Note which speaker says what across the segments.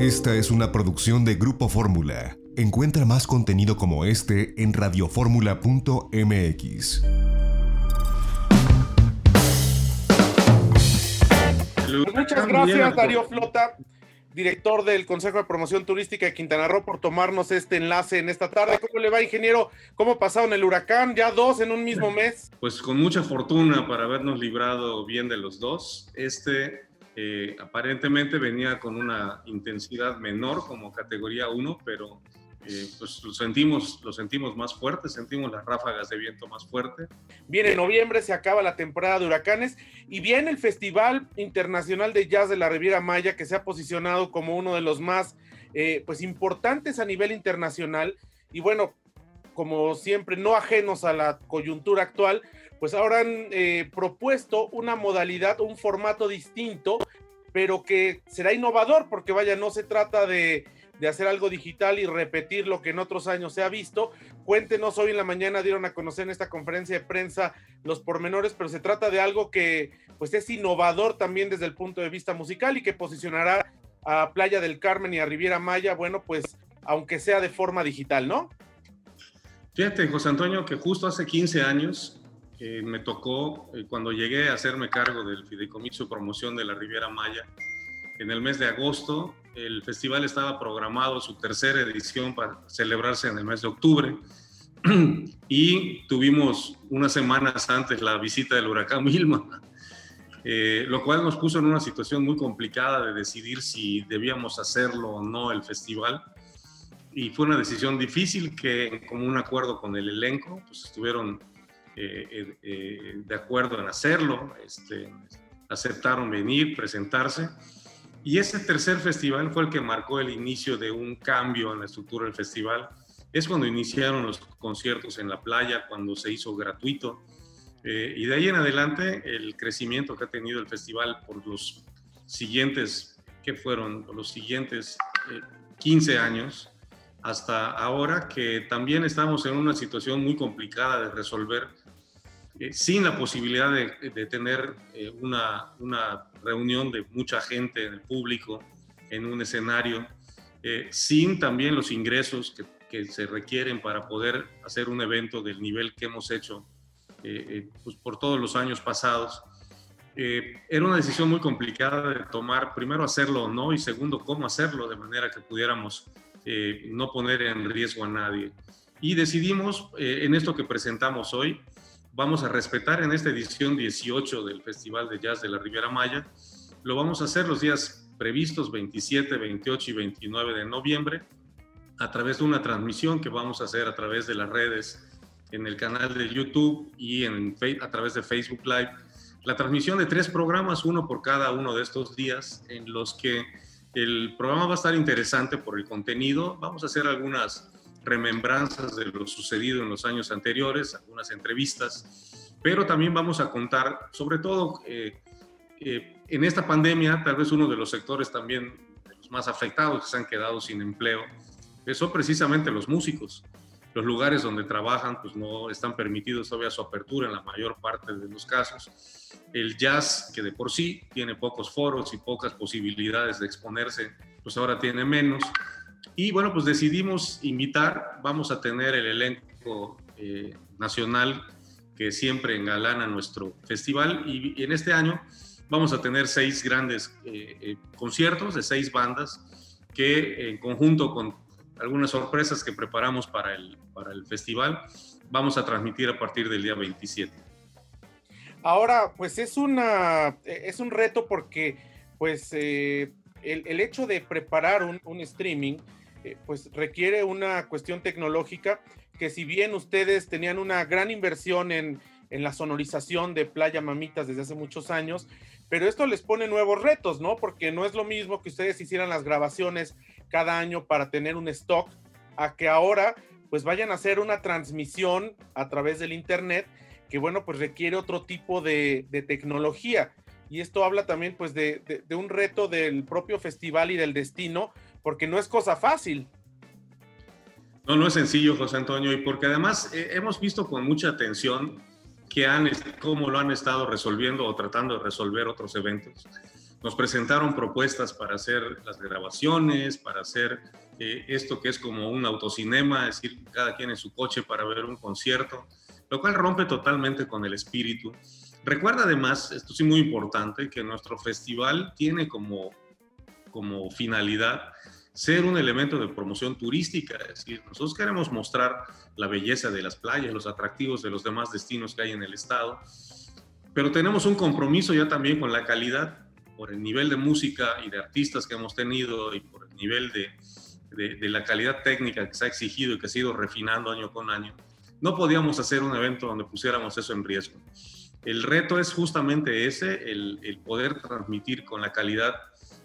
Speaker 1: Esta es una producción de Grupo Fórmula. Encuentra más contenido como este en radioformula.mx.
Speaker 2: Muchas gracias, Darío Flota, director del Consejo de Promoción Turística de Quintana Roo, por tomarnos este enlace en esta tarde. ¿Cómo le va, ingeniero? ¿Cómo pasaron el huracán? ¿Ya dos en un mismo mes?
Speaker 3: Pues con mucha fortuna para habernos librado bien de los dos. Este eh, aparentemente venía con una intensidad menor como categoría 1, pero eh, pues lo sentimos, lo sentimos más fuerte, sentimos las ráfagas de viento más fuerte.
Speaker 2: Viene noviembre, se acaba la temporada de huracanes y viene el Festival Internacional de Jazz de la Riviera Maya, que se ha posicionado como uno de los más eh, pues importantes a nivel internacional. Y bueno, como siempre, no ajenos a la coyuntura actual, pues ahora han eh, propuesto una modalidad, un formato distinto, pero que será innovador, porque vaya, no se trata de de hacer algo digital y repetir lo que en otros años se ha visto. Cuéntenos, hoy en la mañana dieron a conocer en esta conferencia de prensa los pormenores, pero se trata de algo que pues es innovador también desde el punto de vista musical y que posicionará a Playa del Carmen y a Riviera Maya, bueno, pues aunque sea de forma digital, ¿no?
Speaker 3: Fíjate, José Antonio, que justo hace 15 años eh, me tocó, eh, cuando llegué a hacerme cargo del fideicomiso promoción de la Riviera Maya, en el mes de agosto. El festival estaba programado su tercera edición para celebrarse en el mes de octubre y tuvimos unas semanas antes la visita del huracán Wilma, eh, lo cual nos puso en una situación muy complicada de decidir si debíamos hacerlo o no el festival. Y fue una decisión difícil que, como un acuerdo con el elenco, pues estuvieron eh, eh, de acuerdo en hacerlo, este, aceptaron venir, presentarse y ese tercer festival fue el que marcó el inicio de un cambio en la estructura del festival. Es cuando iniciaron los conciertos en la playa, cuando se hizo gratuito. Eh, y de ahí en adelante el crecimiento que ha tenido el festival por los siguientes, que fueron los siguientes 15 eh, años, hasta ahora que también estamos en una situación muy complicada de resolver eh, sin la posibilidad de, tener eh, una, una, reunión de mucha gente en el público, en un escenario, eh, sin también los ingresos que, que, se requieren para poder hacer un evento del nivel que hemos hecho pues por todos los años pasados. era una decisión muy complicada de tomar, primero hacerlo o no, y segundo, cómo hacerlo de manera que pudiéramos no poner en riesgo a nadie. Y decidimos en esto que presentamos hoy, vamos a respetar en esta edición 18 del Festival de Jazz de la Riviera Maya. Lo vamos a hacer los días previstos 27, 28 y 29 de noviembre a través de una transmisión que vamos a hacer a través de las redes en el canal de YouTube y en, a través de Facebook Live. La transmisión de tres programas, uno por cada uno de estos días, en los que el programa va a estar interesante por el contenido. Vamos a hacer algunas remembranzas de lo sucedido en los años anteriores, algunas entrevistas, pero también vamos a contar, sobre todo eh, eh, en esta pandemia, tal vez uno de los sectores también los más afectados que se han quedado sin empleo, son precisamente los músicos. Los lugares donde trabajan pues no están permitidos todavía su apertura en la mayor parte de los casos. El jazz, que de por sí tiene pocos foros y pocas posibilidades de exponerse, pues ahora tiene menos. Y bueno, pues decidimos invitar, vamos a tener el elenco eh, nacional que siempre engalana nuestro festival y, en este año vamos a tener seis grandes eh, eh, conciertos de seis bandas que en conjunto con algunas sorpresas que preparamos para el, para el festival vamos a transmitir a partir del día 27.
Speaker 2: Ahora, pues es, una, es un reto porque pues el, el, hecho de preparar un, un streaming eh, pues requiere una cuestión tecnológica que si bien ustedes tenían una gran inversión en, la sonorización de Playa Mamitas desde hace muchos años, pero esto les pone nuevos retos, ¿no? Porque no es lo mismo que ustedes hicieran las grabaciones cada año para tener un stock, a que ahora pues vayan a hacer una transmisión a través del Internet, que bueno, pues requiere otro tipo de, tecnología. Y esto habla también pues de, de un reto del propio festival y del destino, porque no es cosa fácil.
Speaker 3: No, no es sencillo, José Antonio, y porque además eh, hemos visto con mucha atención que han, cómo lo han estado resolviendo o tratando de resolver otros eventos. nos presentaron propuestas para hacer las grabaciones, para hacer eh, esto que es como un autocinema, es decir, cada quien en su coche para ver un concierto, lo cual rompe totalmente con el espíritu. Recuerda además, esto sí muy importante, que nuestro festival tiene como, como finalidad ser un elemento de promoción turística, es decir, nosotros queremos mostrar la belleza de las playas, los atractivos de los demás destinos que hay en el estado, pero tenemos un compromiso ya también con la calidad por el nivel de música y de artistas que hemos tenido y por el nivel de, de, la calidad técnica que se ha exigido y que se ha ido refinando año con año, no podíamos hacer un evento donde pusiéramos eso en riesgo. El reto es justamente ese, el, el poder transmitir con la calidad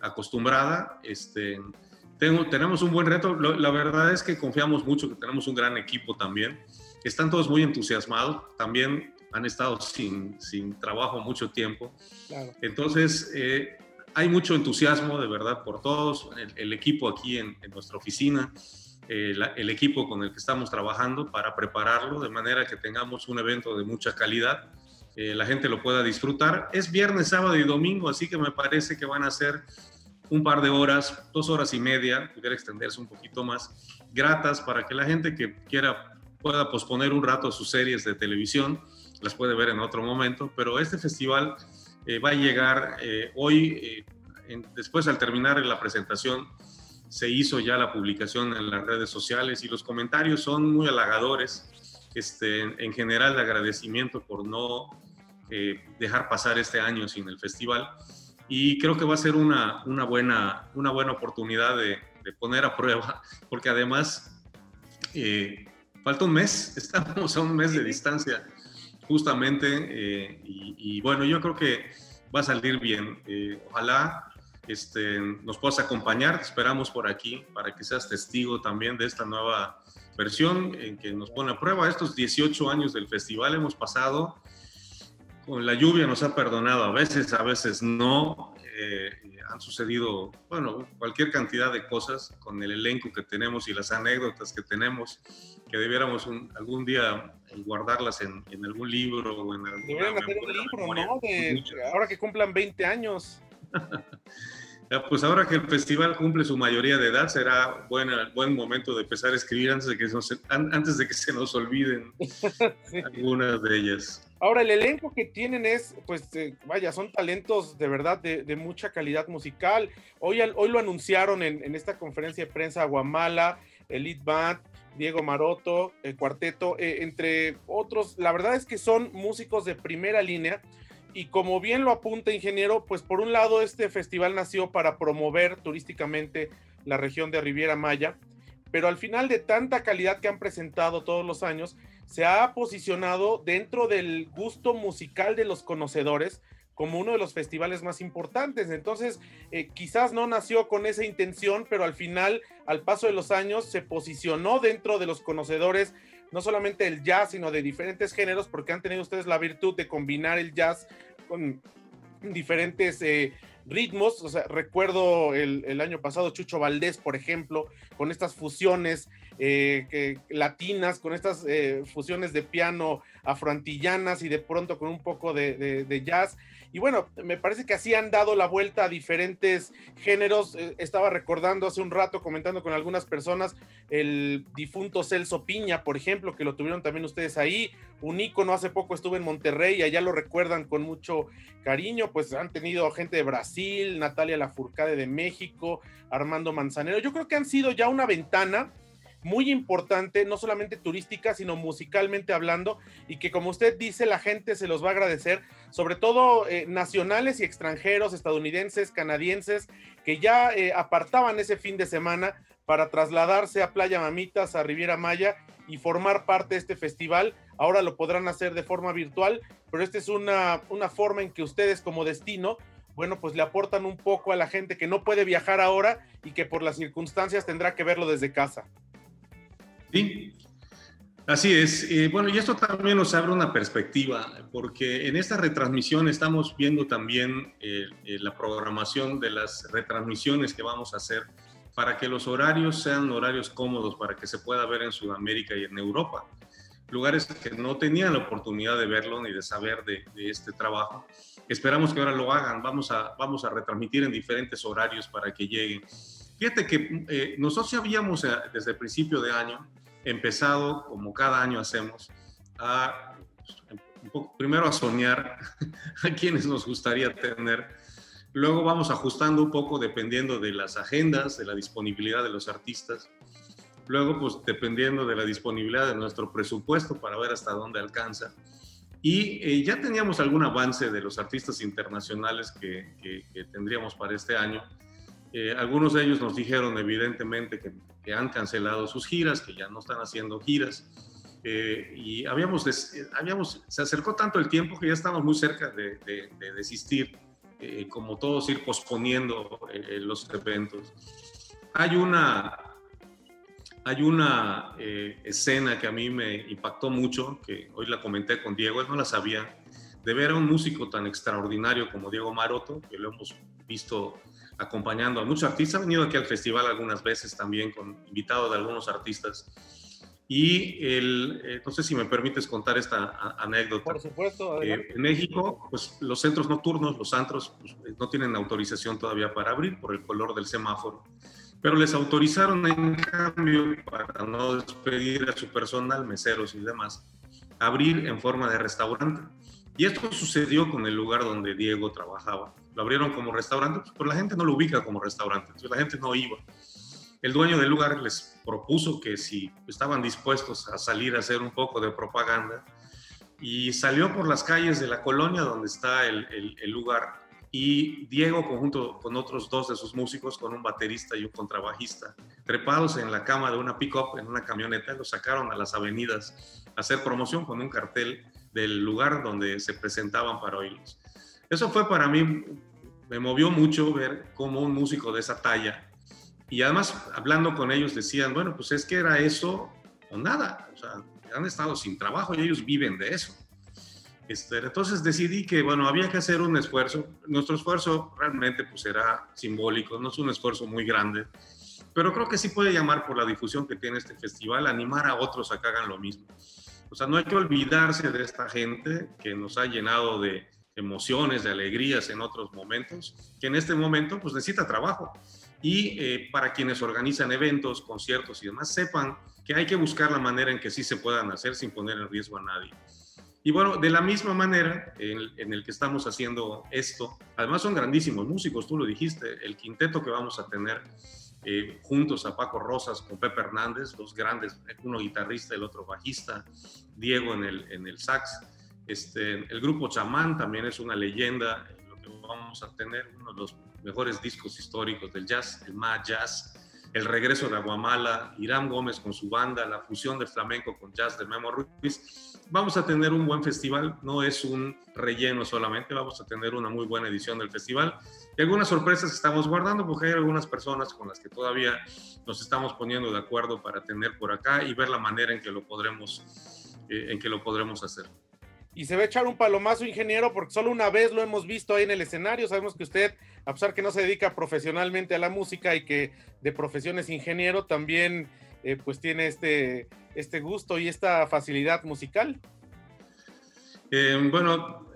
Speaker 3: acostumbrada. Este, tengo, tenemos un buen reto. la verdad es que confiamos mucho, que tenemos un gran equipo también. Están todos muy entusiasmados. También han estado sin, sin trabajo mucho tiempo. Entonces, eh, hay mucho entusiasmo de verdad por todos, el, equipo aquí en, nuestra oficina, eh, el equipo con el que estamos trabajando para prepararlo de manera que tengamos un evento de mucha calidad, eh, la gente lo pueda disfrutar. Es viernes, sábado y domingo, así que me parece que van a ser un par de horas, dos horas y media, pudiera extenderse un poquito más, gratas para que la gente que quiera pueda posponer un rato sus series de televisión las puede ver en otro momento, pero este festival eh, va a llegar eh, hoy, después al terminar la presentación, se hizo ya la publicación en las redes sociales y los comentarios son muy halagadores, este, en general de agradecimiento por no dejar pasar este año sin el festival y creo que va a ser una, una, buena, una buena oportunidad de, de poner a prueba, porque además falta un mes, estamos a un mes de distancia justamente, eh, y, bueno, yo creo que va a salir bien. Eh, ojalá este, nos puedas acompañar, esperamos por aquí para que seas testigo también de esta nueva versión en que nos pone a prueba. Estos 18 años del festival hemos pasado, la lluvia nos ha perdonado a veces, a veces no. Eh, han sucedido, bueno, cualquier cantidad de cosas con el elenco que tenemos y las anécdotas que tenemos, que debiéramos algún día guardarlas en, algún libro o en algún
Speaker 2: Deberían hacer un libro, ¿no? De, ahora que cumplan 20 años.
Speaker 3: pues ahora que el festival cumple su mayoría de edad, será buena, buen momento de empezar a escribir antes de que, antes de que se nos olviden algunas de ellas.
Speaker 2: Ahora, el elenco que tienen es, pues, eh, vaya, son talentos de verdad de, mucha calidad musical. Hoy, hoy lo anunciaron en, esta conferencia de prensa Guamala, Elite Band, Diego Maroto, el cuarteto, eh, entre otros. La verdad es que son músicos de primera línea. Y como bien lo apunta ingeniero, pues por un lado este festival nació para promover turísticamente la región de Riviera Maya, pero al final de tanta calidad que han presentado todos los años, se ha posicionado dentro del gusto musical de los conocedores como uno de los festivales más importantes. Entonces, eh, quizás no nació con esa intención, pero al final, al paso de los años, se posicionó dentro de los conocedores, no solamente del jazz, sino de diferentes géneros, porque han tenido ustedes la virtud de combinar el jazz con diferentes eh, ritmos. O sea, recuerdo el, el, año pasado Chucho Valdés, por ejemplo, con estas fusiones eh, latinas, con estas eh, fusiones de piano afroantillanas y de pronto con un poco de, jazz. Y bueno, me parece que así han dado la vuelta a diferentes géneros. Eh, estaba recordando hace un rato, comentando con algunas personas, el difunto Celso Piña, por ejemplo, que lo tuvieron también ustedes ahí. Un ícono, hace poco estuve en Monterrey allá lo recuerdan con mucho cariño. Pues han tenido gente de Brasil, Natalia Lafourcade de México, Armando Manzanero. Yo creo que han sido ya una ventana muy importante, no solamente turística, sino musicalmente hablando, y que como usted dice, la gente se los va a agradecer, sobre todo eh, nacionales y extranjeros, estadounidenses, canadienses, que ya eh, apartaban ese fin de semana para trasladarse a Playa Mamitas, a Riviera Maya y formar parte de este festival. Ahora lo podrán hacer de forma virtual, pero esta es una, una forma en que ustedes como destino bueno, pues le aportan un poco a la gente que no puede viajar ahora y que por las circunstancias tendrá que verlo desde casa.
Speaker 3: Sí, así es. Eh, bueno, y esto también nos abre una perspectiva, porque en esta retransmisión estamos viendo también eh, eh, la programación de las retransmisiones que vamos a hacer para que los horarios sean horarios cómodos para que se pueda ver en Sudamérica y en Europa. lugares que no tenían la oportunidad de verlo ni de saber de, este trabajo. Esperamos que ahora lo hagan, vamos a, vamos a retransmitir en diferentes horarios para que lleguen. Fíjate que eh, nosotros ya habíamos eh, desde el principio de año empezado, como cada año hacemos, a primero a soñar a quienes nos gustaría tener. Luego vamos ajustando un poco dependiendo de las agendas, de la disponibilidad de los artistas. Luego, pues dependiendo de la disponibilidad de nuestro presupuesto para ver hasta dónde alcanza. Y eh, ya teníamos algún avance de los artistas internacionales que, que, tendríamos para este año. Eh, algunos de ellos nos dijeron evidentemente que, que, han cancelado sus giras, que ya no están haciendo giras. Eh, y habíamos, habíamos, se acercó tanto el tiempo que ya estamos muy cerca de, de, desistir, como todos ir posponiendo los eventos. Hay una, hay una eh, escena que a mí me impactó mucho, que hoy la comenté con Diego, él no la sabía, de ver a un músico tan extraordinario como Diego Maroto, que lo hemos visto acompañando a muchos artistas, ha venido aquí al festival algunas veces también con invitado de algunos artistas. Y el, eh, no sé si me permites contar esta anécdota.
Speaker 2: Por supuesto.
Speaker 3: Eh, en México, pues los centros nocturnos, los antros, pues, no tienen autorización todavía para abrir por el color del semáforo pero les autorizaron en cambio, para no despedir a su personal, meseros y demás, abrir en forma de restaurante. Y esto sucedió con el lugar donde Diego trabajaba. Lo abrieron como restaurante, pues, pero la gente no lo ubica como restaurante, entonces la gente no iba. El dueño del lugar les propuso que si estaban dispuestos a salir a hacer un poco de propaganda, y salió por las calles de la colonia donde está el, el, el lugar y Diego conjunto con otros dos de sus músicos, con un baterista y un contrabajista, trepados en la cama de una pick-up en una camioneta, los sacaron a las avenidas a hacer promoción con un cartel del lugar donde se presentaban para oírlos. Eso fue para mí, me movió mucho ver cómo un músico de esa talla, y además hablando con ellos decían, bueno, pues es que era eso o nada, o sea, han estado sin trabajo y ellos viven de eso. Este, entonces decidí que, bueno, había que hacer un esfuerzo. Nuestro esfuerzo realmente pues será simbólico, no es un esfuerzo muy grande, pero creo que sí puede llamar por la difusión que tiene este festival, animar a otros a que hagan lo mismo. O sea, no hay que olvidarse de esta gente que nos ha llenado de emociones, de alegrías en otros momentos, que en este momento pues necesita trabajo. Y eh, para quienes organizan eventos, conciertos y demás, sepan que hay que buscar la manera en que sí se puedan hacer sin poner en riesgo a nadie. Y bueno, de la misma manera en, el que estamos haciendo esto, además son grandísimos músicos, tú lo dijiste, el quinteto que vamos a tener eh, juntos a Paco Rosas con Pepe Hernández, dos grandes, uno guitarrista, el otro bajista, Diego en el, en el sax. Este, el grupo Chamán también es una leyenda, vamos a tener, uno de los mejores discos históricos del jazz, el Ma Jazz el regreso de Aguamala, Irán Gómez con su banda, la fusión de flamenco con jazz de Memo Ruiz. Vamos a tener un buen festival, no es un relleno solamente, vamos a tener una muy buena edición del festival. Y algunas sorpresas estamos guardando, porque hay algunas personas con las que todavía nos estamos poniendo de acuerdo para tener por acá y ver la manera en que lo podremos, eh, en que lo podremos hacer
Speaker 2: y se va a echar un palomazo ingeniero porque solo una vez lo hemos visto ahí en el escenario. Sabemos que usted, a pesar que no se dedica profesionalmente a la música y que de profesión es ingeniero, también eh, pues tiene este, este gusto y esta facilidad musical.
Speaker 3: Eh, bueno,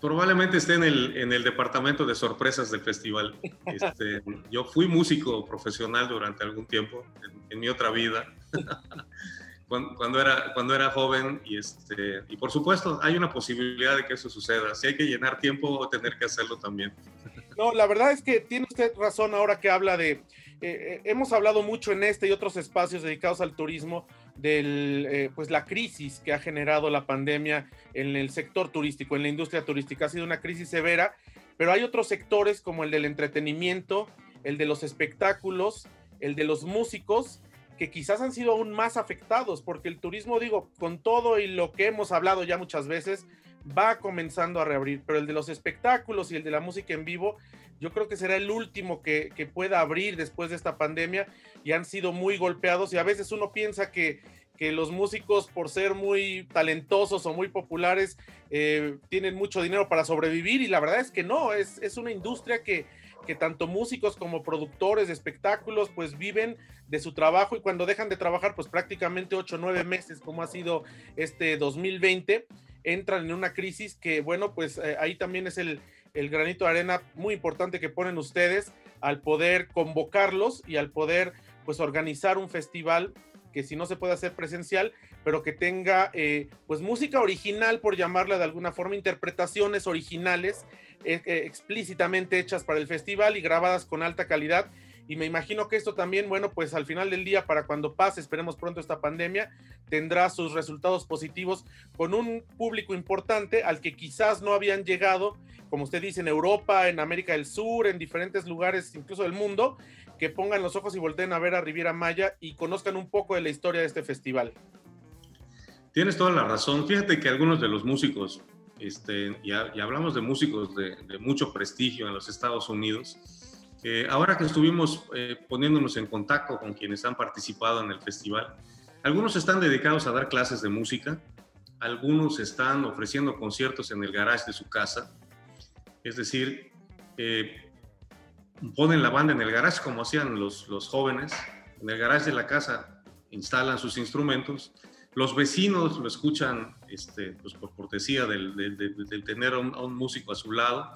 Speaker 3: probablemente esté en el, en el departamento de sorpresas del festival. Este, yo fui músico profesional durante algún tiempo en, en mi otra vida. cuando, era, cuando era joven y, este, y por supuesto hay una posibilidad de que eso suceda. Si hay que llenar tiempo o tener que hacerlo también.
Speaker 2: No, la verdad es que tiene usted razón ahora que habla de, eh, eh, hemos hablado mucho en este y otros espacios dedicados al turismo de eh, pues la crisis que ha generado la pandemia en el sector turístico, en la industria turística. Ha sido una crisis severa, pero hay otros sectores como el del entretenimiento, el de los espectáculos, el de los músicos, que quizás han sido aún más afectados, porque el turismo, digo, con todo y lo que hemos hablado ya muchas veces, va comenzando a reabrir, pero el de los espectáculos y el de la música en vivo, yo creo que será el último que, pueda abrir después de esta pandemia y han sido muy golpeados y a veces uno piensa que, que los músicos por ser muy talentosos o muy populares eh, tienen mucho dinero para sobrevivir y la verdad es que no, es, es una industria que, que tanto músicos como productores de espectáculos pues viven de su trabajo y cuando dejan de trabajar pues prácticamente 8 o 9 meses como ha sido este 2020 entran en una crisis que bueno pues eh, ahí también es el, el granito de arena muy importante que ponen ustedes al poder convocarlos y al poder pues organizar un festival que si no se puede hacer presencial, pero que tenga eh, pues música original, por llamarla de alguna forma, interpretaciones originales eh, eh, explícitamente hechas para el festival y grabadas con alta calidad. Y me imagino que esto también, bueno, pues al final del día, para cuando pase, esperemos pronto esta pandemia, tendrá sus resultados positivos con un público importante al que quizás no habían llegado, como usted dice, en Europa, en América del Sur, en diferentes lugares, incluso del mundo, que pongan los ojos y volteen a ver a Riviera Maya y conozcan un poco de la historia de este festival.
Speaker 3: Tienes toda la razón. Fíjate que algunos de los músicos, este, y, hablamos de músicos de, mucho prestigio en los Estados Unidos, eh, ahora que estuvimos eh, poniéndonos en contacto con quienes han participado en el festival, algunos están dedicados a dar clases de música, algunos están ofreciendo conciertos en el garage de su casa, es decir, eh, ponen la banda en el garage como hacían los, los jóvenes, en el garage de la casa instalan sus instrumentos, los vecinos lo escuchan este, pues por cortesía del, tener a un, músico a su lado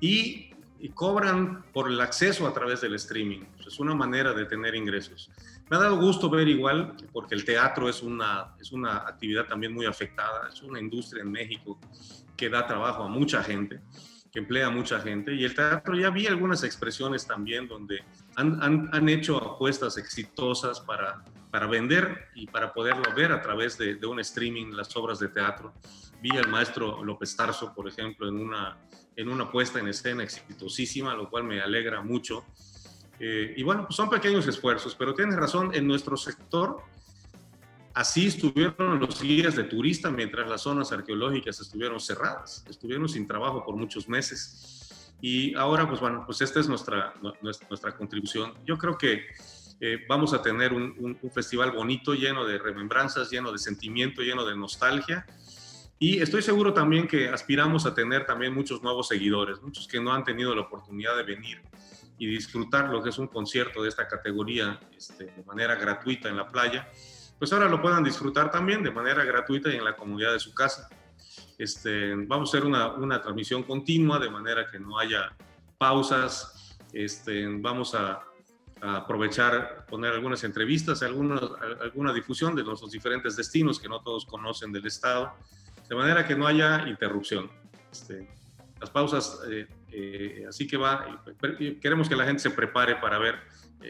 Speaker 3: y, cobran por el acceso a través del streaming. es una manera de tener ingresos. Me ha dado gusto ver igual, porque el teatro es una, es una actividad también muy afectada, es una industria en México que da trabajo a mucha gente que emplea mucha gente. Y el teatro ya vi algunas expresiones también donde han, han, han hecho apuestas exitosas para, para vender y para poderlo ver a través de, de, un streaming las obras de teatro. Vi al maestro López Tarso, por ejemplo, en una, en una puesta en escena exitosísima, lo cual me alegra mucho. Eh, y bueno, pues son pequeños esfuerzos, pero tienes razón, en nuestro sector Así estuvieron los guías de turista mientras las zonas arqueológicas estuvieron cerradas, estuvieron sin trabajo por muchos meses. Y ahora, pues bueno, pues esta es nuestra, nuestra contribución. Yo creo que eh, vamos a tener un, festival bonito, lleno de remembranzas, lleno de sentimiento, lleno de nostalgia. Y estoy seguro también que aspiramos a tener también muchos nuevos seguidores, muchos que no han tenido la oportunidad de venir y disfrutar lo que es un concierto de esta categoría este, de manera gratuita en la playa pues ahora lo puedan disfrutar también de manera gratuita y en la comunidad de su casa. Este, vamos a hacer una, una transmisión continua de manera que no haya pausas. Este, vamos a, aprovechar, poner algunas entrevistas, alguna, alguna difusión de los diferentes destinos que no todos conocen del Estado, de manera que no haya interrupción. Este, las pausas, eh, eh, así que va, queremos que la gente se prepare para ver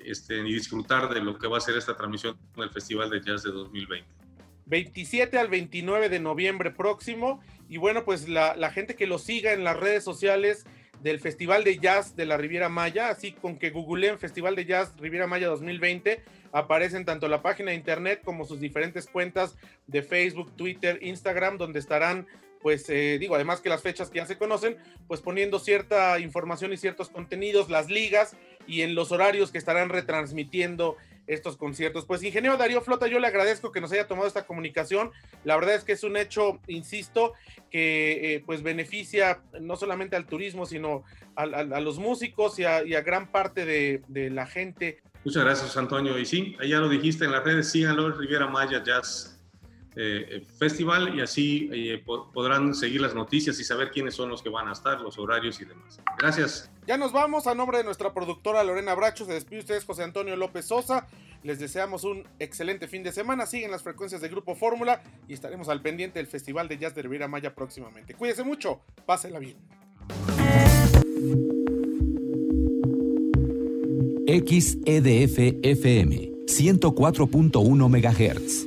Speaker 3: este, y disfrutar de lo que va a ser esta transmisión del Festival de Jazz de 2020.
Speaker 2: 27 al 29 de noviembre próximo. Y bueno, pues la, la, gente que lo siga en las redes sociales del Festival de Jazz de la Riviera Maya, así con que googleen Festival de Jazz Riviera Maya 2020, aparecen tanto la página de internet como sus diferentes cuentas de Facebook, Twitter, Instagram, donde estarán pues eh, digo, además que las fechas que ya se conocen, pues poniendo cierta información y ciertos contenidos, las ligas y en los horarios que estarán retransmitiendo estos conciertos. Pues ingeniero Darío Flota, yo le agradezco que nos haya tomado esta comunicación. La verdad es que es un hecho, insisto, que eh, pues beneficia no solamente al turismo, sino a, los músicos y a, gran parte de, la gente.
Speaker 3: Muchas gracias, Antonio. Y sí, ya lo dijiste en las redes, síganlo, Riviera Maya Jazz eh, festival y así eh, podrán seguir las noticias y saber quiénes son los que van a estar, los horarios y demás. Gracias.
Speaker 2: Ya nos vamos a nombre de nuestra productora Lorena Bracho. Se despide ustedes José Antonio López Sosa. Les deseamos un excelente fin de semana. Siguen las frecuencias de Grupo Fórmula y estaremos al pendiente del Festival de Jazz de Riviera Maya próximamente. Cuídense mucho, pásenla bien.
Speaker 4: XEDF FM 104.1 MHz,